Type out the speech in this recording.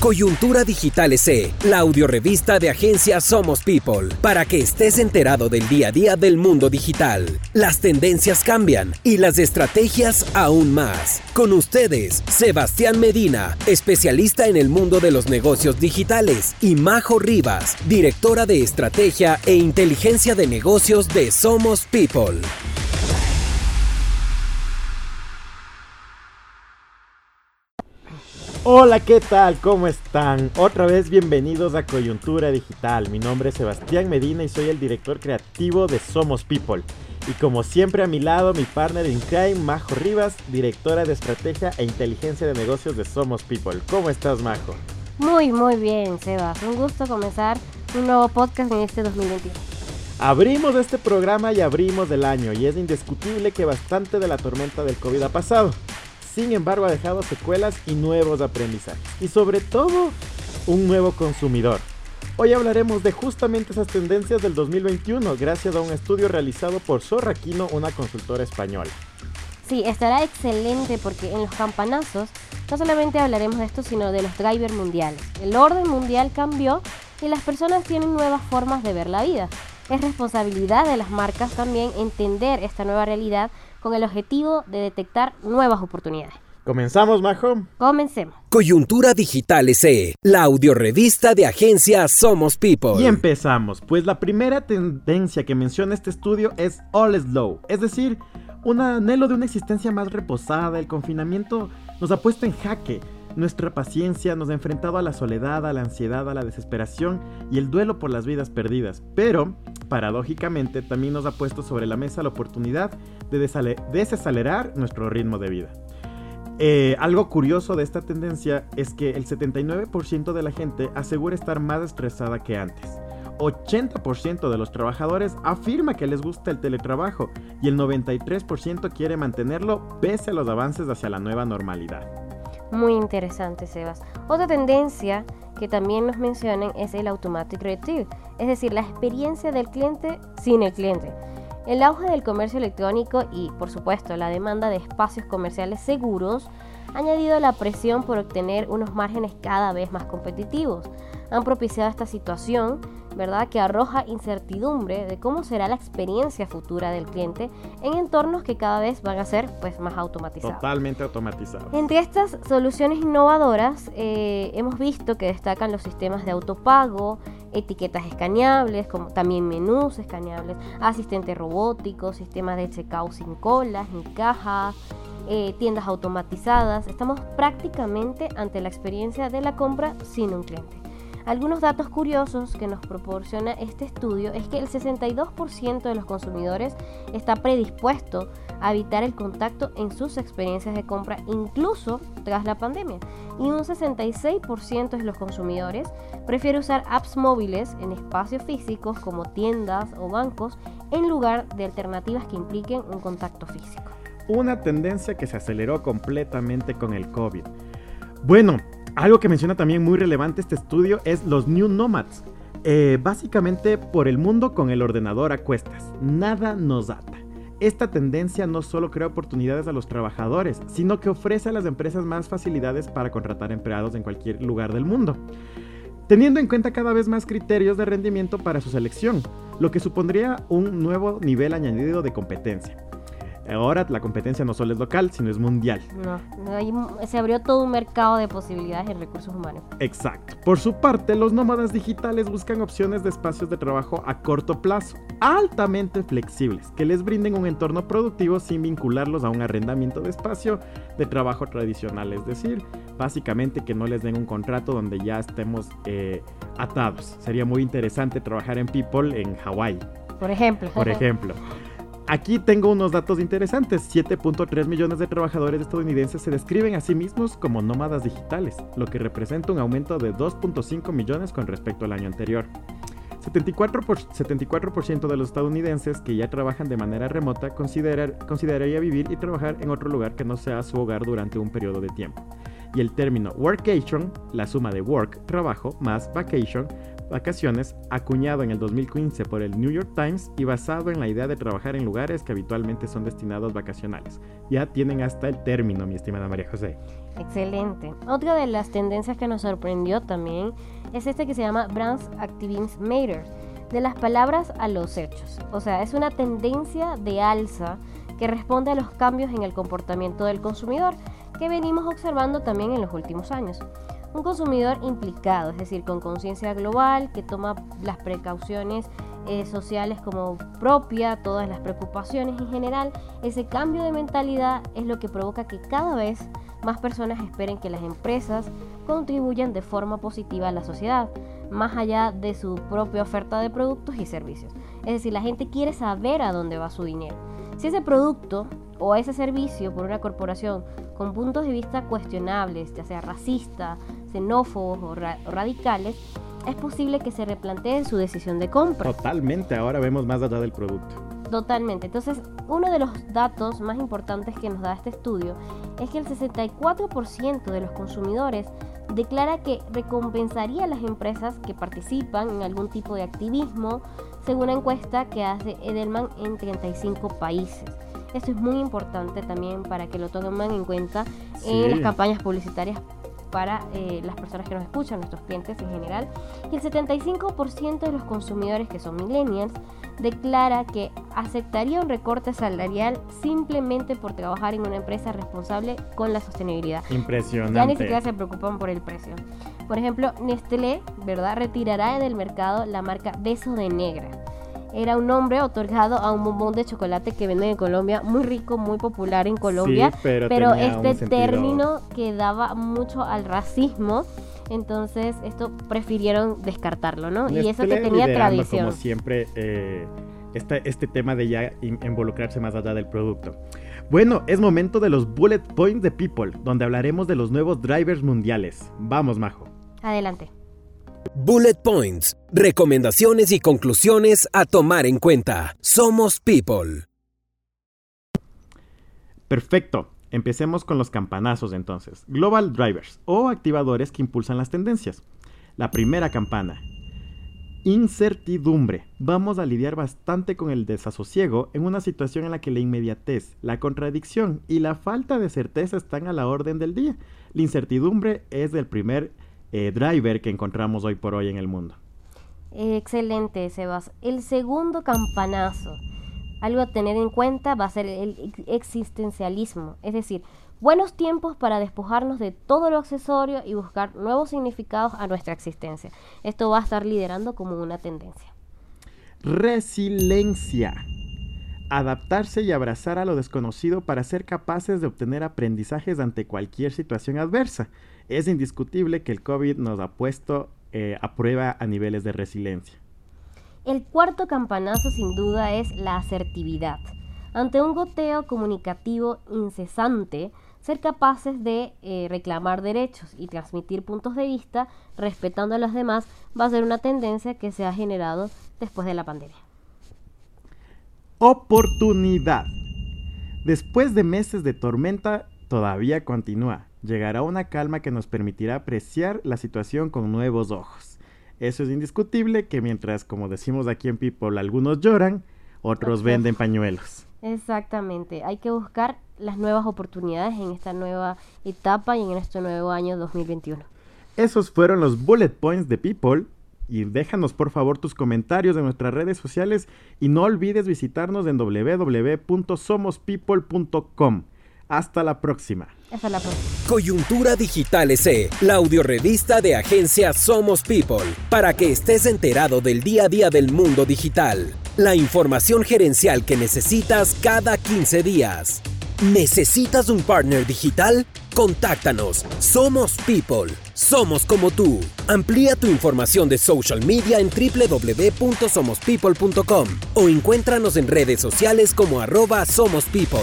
Coyuntura Digital SE, la audiorevista de agencia Somos People, para que estés enterado del día a día del mundo digital. Las tendencias cambian y las estrategias aún más. Con ustedes, Sebastián Medina, especialista en el mundo de los negocios digitales, y Majo Rivas, directora de estrategia e inteligencia de negocios de Somos People. Hola, ¿qué tal? ¿Cómo están? Otra vez bienvenidos a Coyuntura Digital. Mi nombre es Sebastián Medina y soy el director creativo de Somos People. Y como siempre a mi lado, mi partner in crime, Majo Rivas, directora de estrategia e inteligencia de negocios de Somos People. ¿Cómo estás, Majo? Muy, muy bien, Sebas. Un gusto comenzar un nuevo podcast en este 2021. Abrimos este programa y abrimos el año y es indiscutible que bastante de la tormenta del COVID ha pasado. Sin embargo, ha dejado secuelas y nuevos aprendizajes. Y sobre todo, un nuevo consumidor. Hoy hablaremos de justamente esas tendencias del 2021 gracias a un estudio realizado por Sorraquino, una consultora española. Sí, estará excelente porque en los campanazos no solamente hablaremos de esto, sino de los drivers mundiales. El orden mundial cambió y las personas tienen nuevas formas de ver la vida. Es responsabilidad de las marcas también entender esta nueva realidad con el objetivo de detectar nuevas oportunidades. ¿Comenzamos, Majo? Comencemos. Coyuntura Digital SE, la audiorevista de agencia Somos People. Y empezamos, pues la primera tendencia que menciona este estudio es All Slow, es decir, un anhelo de una existencia más reposada. El confinamiento nos ha puesto en jaque nuestra paciencia, nos ha enfrentado a la soledad, a la ansiedad, a la desesperación y el duelo por las vidas perdidas. Pero, paradójicamente, también nos ha puesto sobre la mesa la oportunidad de desacelerar nuestro ritmo de vida. Eh, algo curioso de esta tendencia es que el 79% de la gente asegura estar más estresada que antes. 80% de los trabajadores afirma que les gusta el teletrabajo y el 93% quiere mantenerlo pese a los avances hacia la nueva normalidad. Muy interesante, Sebas. Otra tendencia que también nos mencionan es el Automatic Retrieve, es decir, la experiencia del cliente sin el cliente. El auge del comercio electrónico y, por supuesto, la demanda de espacios comerciales seguros ha añadido la presión por obtener unos márgenes cada vez más competitivos. Han propiciado esta situación ¿verdad? Que arroja incertidumbre de cómo será la experiencia futura del cliente en entornos que cada vez van a ser pues, más automatizados. Totalmente automatizados. Entre estas soluciones innovadoras eh, hemos visto que destacan los sistemas de autopago, etiquetas escaneables, como también menús escaneables, asistentes robóticos, sistemas de checkout sin colas ni cajas. Eh, tiendas automatizadas, estamos prácticamente ante la experiencia de la compra sin un cliente. Algunos datos curiosos que nos proporciona este estudio es que el 62% de los consumidores está predispuesto a evitar el contacto en sus experiencias de compra incluso tras la pandemia y un 66% de los consumidores prefiere usar apps móviles en espacios físicos como tiendas o bancos en lugar de alternativas que impliquen un contacto físico. Una tendencia que se aceleró completamente con el COVID. Bueno, algo que menciona también muy relevante este estudio es los New Nomads. Eh, básicamente por el mundo con el ordenador a cuestas. Nada nos ata. Esta tendencia no solo crea oportunidades a los trabajadores, sino que ofrece a las empresas más facilidades para contratar empleados en cualquier lugar del mundo, teniendo en cuenta cada vez más criterios de rendimiento para su selección, lo que supondría un nuevo nivel añadido de competencia. Ahora la competencia no solo es local, sino es mundial. No, se abrió todo un mercado de posibilidades en recursos humanos. Exacto. Por su parte, los nómadas digitales buscan opciones de espacios de trabajo a corto plazo, altamente flexibles, que les brinden un entorno productivo sin vincularlos a un arrendamiento de espacio de trabajo tradicional. Es decir, básicamente que no les den un contrato donde ya estemos eh, atados. Sería muy interesante trabajar en People en Hawái. Por ejemplo. Por ejemplo. Aquí tengo unos datos interesantes. 7.3 millones de trabajadores estadounidenses se describen a sí mismos como nómadas digitales, lo que representa un aumento de 2.5 millones con respecto al año anterior. 74%, de los estadounidenses que ya trabajan de manera remota consideraría vivir y trabajar en otro lugar que no sea su hogar durante un periodo de tiempo. Y el término workation, la suma de work, trabajo, más vacation, vacaciones, acuñado en el 2015 por el New York Times y basado en la idea de trabajar en lugares que habitualmente son destinados vacacionales. Ya tienen hasta el término, mi estimada María José. Excelente. Otra de las tendencias que nos sorprendió también es este que se llama Brands Activism Matter, de las palabras a los hechos. O sea, es una tendencia de alza que responde a los cambios en el comportamiento del consumidor que venimos observando también en los últimos años. Un consumidor implicado, es decir, con conciencia global, que toma las precauciones eh, sociales como propia, todas las preocupaciones en general, ese cambio de mentalidad es lo que provoca que cada vez más personas esperen que las empresas contribuyan de forma positiva a la sociedad, más allá de su propia oferta de productos y servicios. Es decir, la gente quiere saber a dónde va su dinero. Si ese producto o ese servicio por una corporación con puntos de vista cuestionables, ya sea racista, xenófobos o, radicales, es posible que se replantee su decisión de compra. Totalmente, ahora vemos más allá del producto. Totalmente. Entonces, uno de los datos más importantes que nos da este estudio es que el 64% de los consumidores declara que recompensaría a las empresas que participan en algún tipo de activismo, según una encuesta que hace Edelman en 35 países. Esto es muy importante también para que lo tomen en cuenta en las campañas publicitarias para eh, las personas que nos escuchan, nuestros clientes en general. Y el 75% de los consumidores que son millennials declara que aceptaría un recorte salarial simplemente por trabajar en una empresa responsable con la sostenibilidad. Impresionante. Ya ni siquiera se preocupan por el precio. Por ejemplo, Nestlé, ¿verdad? Retirará del mercado la marca Beso de Negra era un nombre otorgado a un bombón de chocolate que venden en Colombia, muy rico, muy popular en Colombia, pero, este término que daba mucho al racismo. Entonces, esto prefirieron descartarlo, ¿no? y eso que tenía tradición. Como siempre, eh, este, este tema de ya involucrarse más allá del producto. Bueno, es momento de los bullet points de People, donde hablaremos de los nuevos drivers mundiales. Vamos, Majo. Adelante. Bullet Points, recomendaciones y conclusiones a tomar en cuenta. Somos People. Perfecto. Empecemos con los campanazos entonces. Global Drivers o activadores que impulsan las tendencias. La primera campana. Incertidumbre. Vamos a lidiar bastante con el desasosiego en una situación en la que la inmediatez, la contradicción y la falta de certeza están a la orden del día. La incertidumbre es el primer eh, driver que encontramos hoy por hoy en el mundo. Excelente, Sebas. El segundo campanazo, algo a tener en cuenta va a ser el existencialismo, es decir, buenos tiempos para despojarnos de todo lo accesorio y buscar nuevos significados a nuestra existencia. Esto va a estar liderando como una tendencia. Resiliencia. Adaptarse y abrazar a lo desconocido para ser capaces de obtener aprendizajes ante cualquier situación adversa es indiscutible que el COVID nos ha puesto eh, a prueba a niveles de resiliencia. El cuarto campanazo sin duda es la asertividad. Ante un goteo comunicativo incesante, ser capaces de eh, reclamar derechos y transmitir puntos de vista respetando a los demás va a ser una tendencia que se ha generado después de la pandemia. Oportunidad. Después de meses de tormenta, todavía continúa llegará una calma que nos permitirá apreciar la situación con nuevos ojos. Eso es indiscutible que mientras, como decimos aquí en People, algunos lloran, otros venden pañuelos. Exactamente, hay que buscar las nuevas oportunidades en esta nueva etapa y en este nuevo año 2021. Esos fueron los bullet points de People. Y déjanos por favor tus comentarios en nuestras redes sociales y no olvides visitarnos en www.somospeople.com. Hasta la próxima. Hasta la próxima. Coyuntura Digital SE, la audiorevista de agencia Somos People, para que estés enterado del día a día del mundo digital. La información gerencial que necesitas cada 15 días. ¿Necesitas un partner digital? Contáctanos. Somos People. Somos como tú. Amplía tu información de social media en www.somospeople.com o encuéntranos en redes sociales como arroba Somos People.